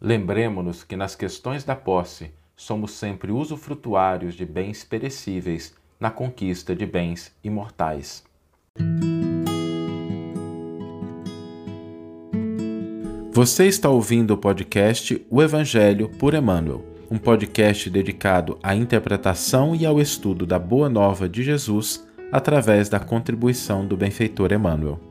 Lembremos-nos que nas questões da posse somos sempre usufrutuários de bens perecíveis na conquista de bens imortais. Você está ouvindo o podcast O Evangelho por Emmanuel, um podcast dedicado à interpretação e ao estudo da Boa Nova de Jesus através da contribuição do benfeitor Emmanuel.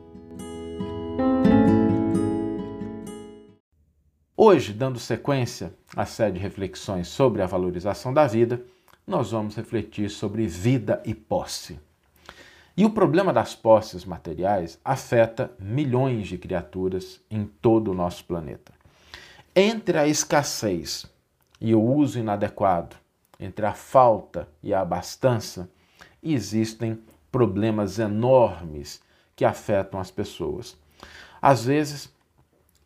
Hoje, dando sequência à série de reflexões sobre a valorização da vida, nós vamos refletir sobre vida e posse. E o problema das posses materiais afeta milhões de criaturas em todo o nosso planeta. Entre a escassez e o uso inadequado, entre a falta e a abastança, existem problemas enormes que afetam as pessoas. Às vezes,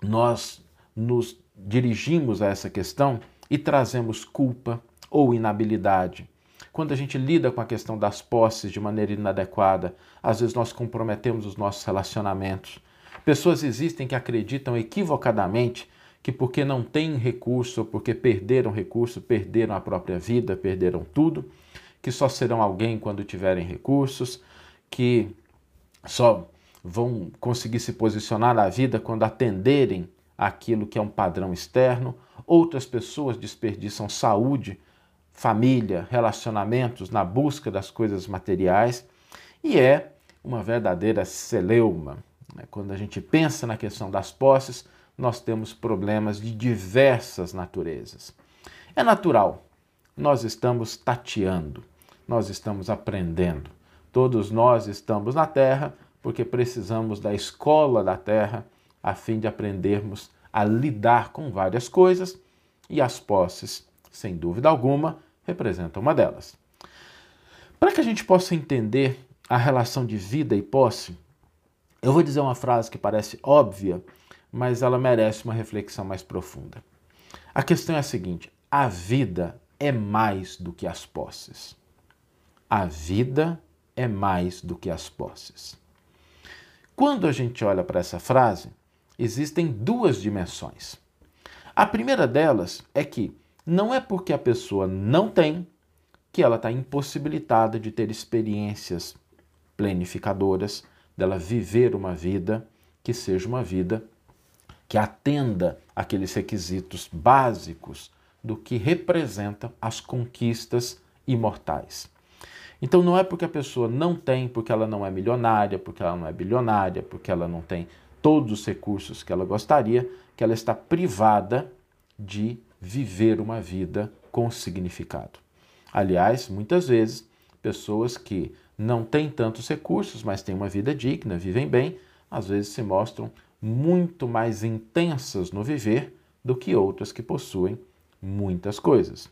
nós nos dirigimos a essa questão e trazemos culpa ou inabilidade quando a gente lida com a questão das posses de maneira inadequada, às vezes nós comprometemos os nossos relacionamentos. Pessoas existem que acreditam equivocadamente que porque não têm recurso, ou porque perderam recurso, perderam a própria vida, perderam tudo, que só serão alguém quando tiverem recursos, que só vão conseguir se posicionar na vida quando atenderem aquilo que é um padrão externo. Outras pessoas desperdiçam saúde família, relacionamentos, na busca das coisas materiais e é uma verdadeira celeuma. Né? Quando a gente pensa na questão das posses, nós temos problemas de diversas naturezas. É natural, nós estamos tateando, nós estamos aprendendo. Todos nós estamos na Terra porque precisamos da escola da Terra a fim de aprendermos a lidar com várias coisas e as posses sem dúvida alguma, representa uma delas. Para que a gente possa entender a relação de vida e posse, eu vou dizer uma frase que parece óbvia, mas ela merece uma reflexão mais profunda. A questão é a seguinte: a vida é mais do que as posses. A vida é mais do que as posses. Quando a gente olha para essa frase, existem duas dimensões. A primeira delas é que não é porque a pessoa não tem que ela está impossibilitada de ter experiências planificadoras, dela viver uma vida que seja uma vida que atenda aqueles requisitos básicos do que representam as conquistas imortais. Então não é porque a pessoa não tem, porque ela não é milionária, porque ela não é bilionária, porque ela não tem todos os recursos que ela gostaria, que ela está privada de viver uma vida com significado. Aliás, muitas vezes, pessoas que não têm tantos recursos, mas têm uma vida digna, vivem bem, às vezes se mostram muito mais intensas no viver do que outras que possuem muitas coisas.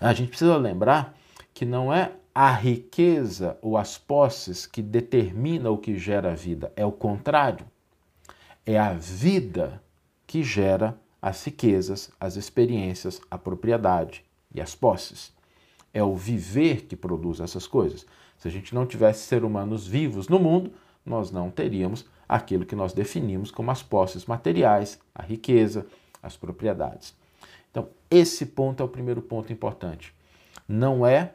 A gente precisa lembrar que não é a riqueza ou as posses que determina o que gera a vida, é o contrário. É a vida que gera as riquezas, as experiências, a propriedade e as posses. É o viver que produz essas coisas. Se a gente não tivesse seres humanos vivos no mundo, nós não teríamos aquilo que nós definimos como as posses materiais, a riqueza, as propriedades. Então, esse ponto é o primeiro ponto importante. Não é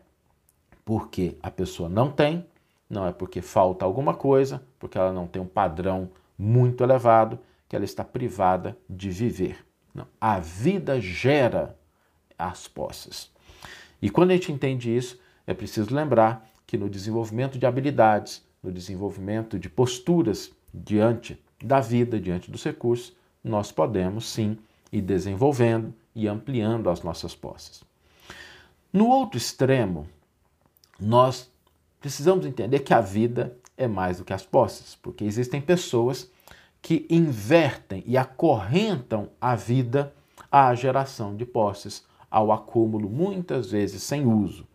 porque a pessoa não tem, não é porque falta alguma coisa, porque ela não tem um padrão muito elevado, que ela está privada de viver. Não. A vida gera as posses. E quando a gente entende isso, é preciso lembrar que no desenvolvimento de habilidades, no desenvolvimento de posturas diante da vida, diante dos recursos, nós podemos sim ir desenvolvendo e ampliando as nossas posses. No outro extremo, nós precisamos entender que a vida é mais do que as posses, porque existem pessoas que invertem e acorrentam a vida à geração de posses, ao acúmulo, muitas vezes sem uso.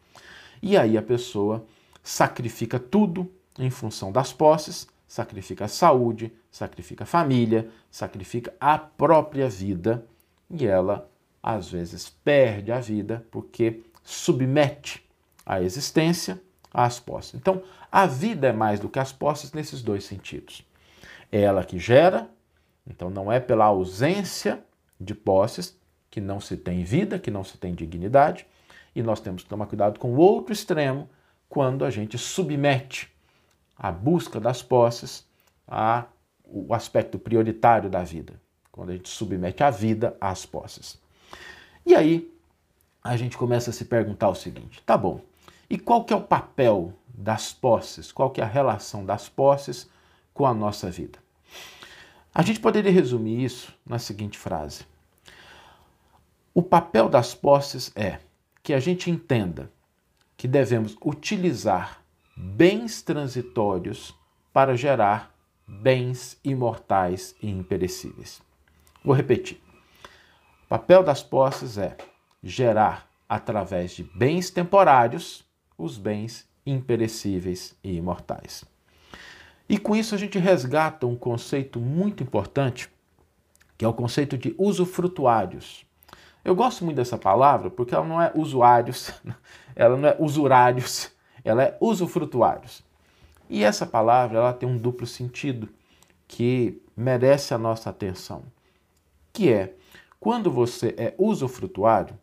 E aí a pessoa sacrifica tudo em função das posses, sacrifica a saúde, sacrifica a família, sacrifica a própria vida e ela às vezes perde a vida porque submete a existência às posses. Então, a vida é mais do que as posses nesses dois sentidos. É ela que gera, então não é pela ausência de posses que não se tem vida, que não se tem dignidade, e nós temos que tomar cuidado com o outro extremo quando a gente submete a busca das posses a o aspecto prioritário da vida, quando a gente submete a vida às posses. E aí a gente começa a se perguntar o seguinte: tá bom, e qual que é o papel das posses? Qual que é a relação das posses com a nossa vida? A gente poderia resumir isso na seguinte frase: O papel das posses é que a gente entenda que devemos utilizar bens transitórios para gerar bens imortais e imperecíveis. Vou repetir. O papel das posses é gerar, através de bens temporários, os bens imperecíveis e imortais. E com isso a gente resgata um conceito muito importante, que é o conceito de usufrutuários. Eu gosto muito dessa palavra porque ela não é usuários, ela não é usurários, ela é usufrutuários. E essa palavra ela tem um duplo sentido que merece a nossa atenção, que é quando você é usufrutuário,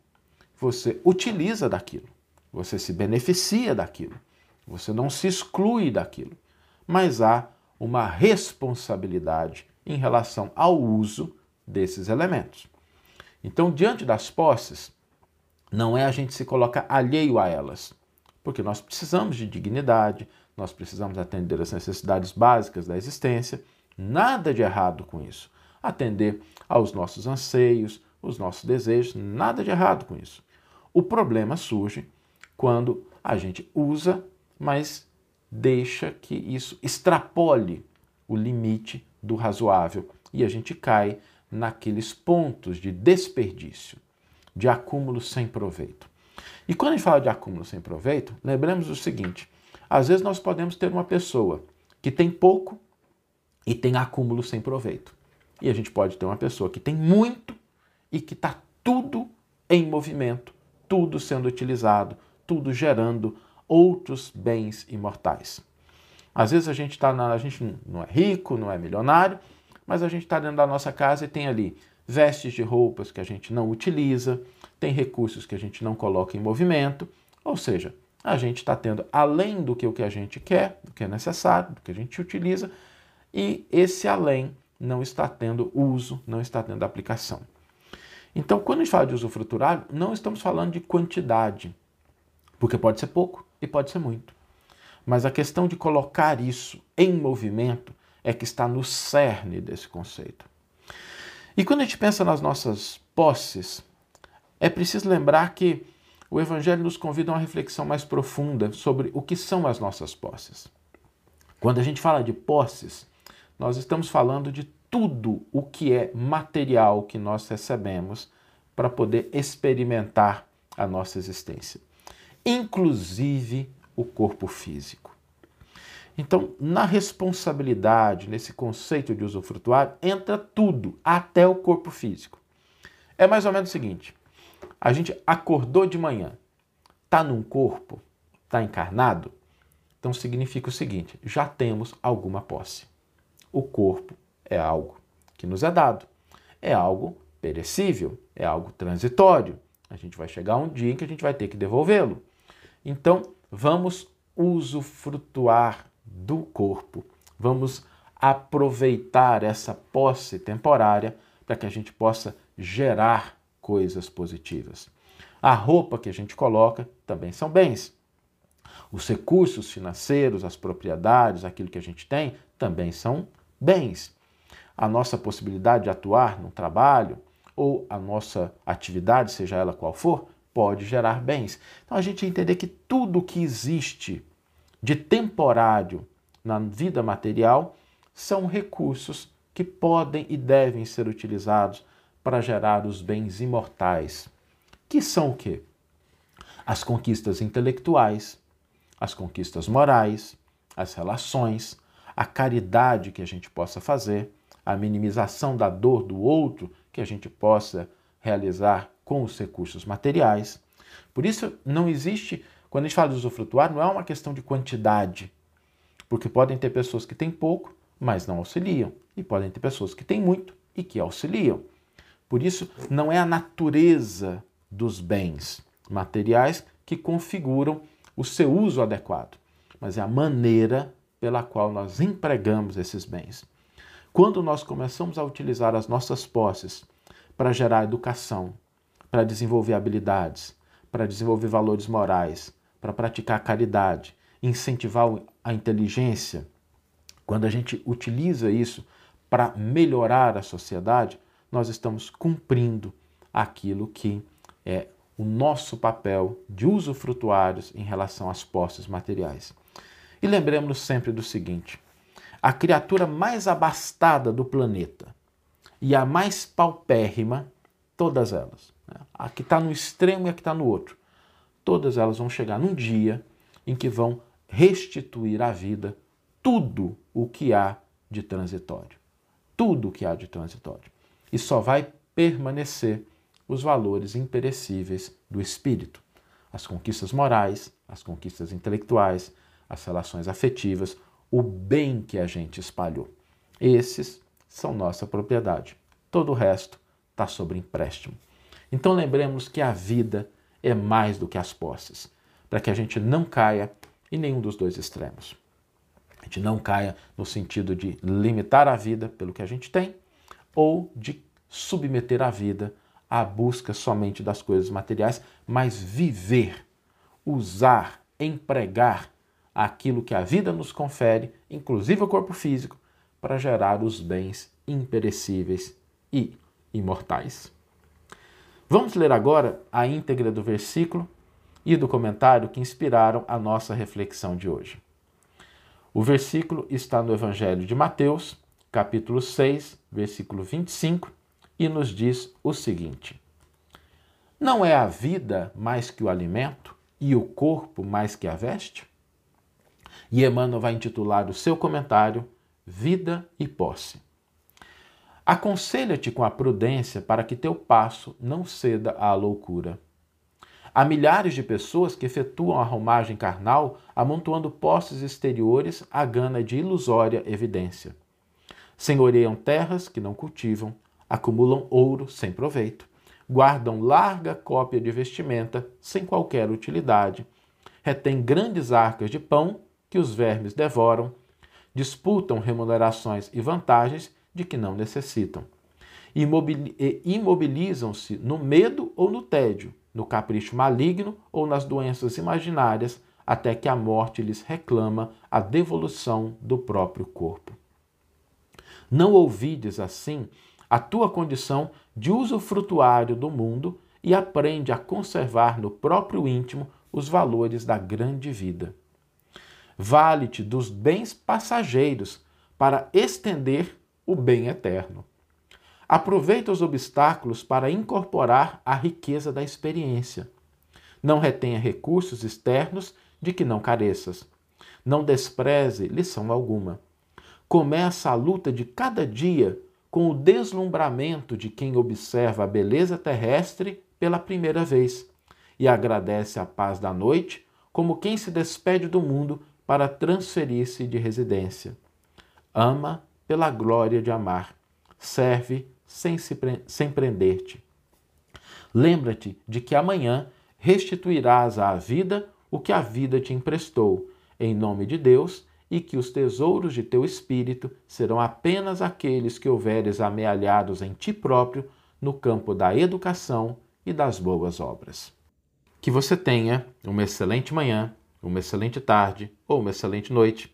você utiliza daquilo, você se beneficia daquilo, você não se exclui daquilo, mas há uma responsabilidade em relação ao uso desses elementos. Então, diante das posses, não é a gente se colocar alheio a elas, porque nós precisamos de dignidade, nós precisamos atender as necessidades básicas da existência, nada de errado com isso. Atender aos nossos anseios, os nossos desejos, nada de errado com isso. O problema surge quando a gente usa, mas deixa que isso extrapole o limite do razoável e a gente cai naqueles pontos de desperdício, de acúmulo sem proveito. E quando a gente fala de acúmulo sem proveito, lembremos o seguinte: às vezes nós podemos ter uma pessoa que tem pouco e tem acúmulo sem proveito. E a gente pode ter uma pessoa que tem muito e que está tudo em movimento, tudo sendo utilizado, tudo gerando outros bens imortais. Às vezes a gente está na. A gente não é rico, não é milionário, mas a gente está dentro da nossa casa e tem ali vestes de roupas que a gente não utiliza, tem recursos que a gente não coloca em movimento, ou seja, a gente está tendo além do que o que a gente quer, do que é necessário, do que a gente utiliza, e esse além não está tendo uso, não está tendo aplicação. Então, quando a gente fala de usufruturário, não estamos falando de quantidade, porque pode ser pouco e pode ser muito. Mas a questão de colocar isso em movimento é que está no cerne desse conceito. E quando a gente pensa nas nossas posses, é preciso lembrar que o Evangelho nos convida a uma reflexão mais profunda sobre o que são as nossas posses. Quando a gente fala de posses, nós estamos falando de tudo o que é material que nós recebemos para poder experimentar a nossa existência, inclusive o corpo físico. Então, na responsabilidade, nesse conceito de usufrutuário, entra tudo, até o corpo físico. É mais ou menos o seguinte: a gente acordou de manhã, está num corpo, está encarnado, então significa o seguinte: já temos alguma posse. O corpo é algo que nos é dado, é algo perecível, é algo transitório. A gente vai chegar um dia em que a gente vai ter que devolvê-lo. Então, vamos usufrutuar do corpo, vamos aproveitar essa posse temporária para que a gente possa gerar coisas positivas. A roupa que a gente coloca também são bens. Os recursos financeiros, as propriedades, aquilo que a gente tem, também são bens. A nossa possibilidade de atuar no trabalho ou a nossa atividade, seja ela qual for, pode gerar bens. Então a gente entender que tudo que existe de temporário na vida material são recursos que podem e devem ser utilizados para gerar os bens imortais, que são o quê? As conquistas intelectuais, as conquistas morais, as relações, a caridade que a gente possa fazer, a minimização da dor do outro que a gente possa realizar com os recursos materiais. Por isso, não existe, quando a gente fala de usufrutuar, não é uma questão de quantidade, porque podem ter pessoas que têm pouco, mas não auxiliam, e podem ter pessoas que têm muito e que auxiliam. Por isso, não é a natureza dos bens materiais que configuram o seu uso adequado, mas é a maneira pela qual nós empregamos esses bens. Quando nós começamos a utilizar as nossas posses para gerar educação, para desenvolver habilidades, para desenvolver valores morais, para praticar caridade, incentivar a inteligência, quando a gente utiliza isso para melhorar a sociedade, nós estamos cumprindo aquilo que é o nosso papel de usufrutuários em relação às posses materiais. E lembremos sempre do seguinte: a criatura mais abastada do planeta e a mais paupérrima, todas elas, né? a que está no extremo e a que está no outro, todas elas vão chegar num dia em que vão restituir à vida tudo o que há de transitório. Tudo o que há de transitório. E só vai permanecer os valores imperecíveis do espírito, as conquistas morais, as conquistas intelectuais, as relações afetivas, o bem que a gente espalhou. Esses são nossa propriedade. Todo o resto está sob empréstimo. Então lembremos que a vida é mais do que as posses, para que a gente não caia em nenhum dos dois extremos. A gente não caia no sentido de limitar a vida pelo que a gente tem ou de submeter a vida à busca somente das coisas materiais, mas viver, usar, empregar aquilo que a vida nos confere, inclusive o corpo físico, para gerar os bens imperecíveis e imortais. Vamos ler agora a íntegra do versículo e do comentário que inspiraram a nossa reflexão de hoje. O versículo está no Evangelho de Mateus, capítulo 6, versículo 25, e nos diz o seguinte: Não é a vida mais que o alimento e o corpo mais que a veste? E Emmanuel vai intitular o seu comentário Vida e Posse. Aconselha-te com a prudência para que teu passo não ceda à loucura. Há milhares de pessoas que efetuam a romagem carnal amontoando posses exteriores à gana de ilusória evidência. Senhoreiam terras que não cultivam, acumulam ouro sem proveito, guardam larga cópia de vestimenta sem qualquer utilidade, retêm grandes arcas de pão que os vermes devoram, disputam remunerações e vantagens de que não necessitam. Imobilizam-se no medo ou no tédio, no capricho maligno ou nas doenças imaginárias, até que a morte lhes reclama a devolução do próprio corpo. Não ouvides, assim, a tua condição de usufrutuário do mundo e aprende a conservar no próprio íntimo os valores da grande vida. Vale-te dos bens passageiros para estender o bem eterno. Aproveita os obstáculos para incorporar a riqueza da experiência. Não retenha recursos externos de que não careças. Não despreze lição alguma. Começa a luta de cada dia com o deslumbramento de quem observa a beleza terrestre pela primeira vez e agradece a paz da noite como quem se despede do mundo para transferir-se de residência. Ama pela glória de amar. Serve sem, se pre sem prender-te. Lembra-te de que amanhã restituirás à vida o que a vida te emprestou, em nome de Deus, e que os tesouros de teu espírito serão apenas aqueles que houveres amealhados em ti próprio no campo da educação e das boas obras. Que você tenha uma excelente manhã uma excelente tarde ou uma excelente noite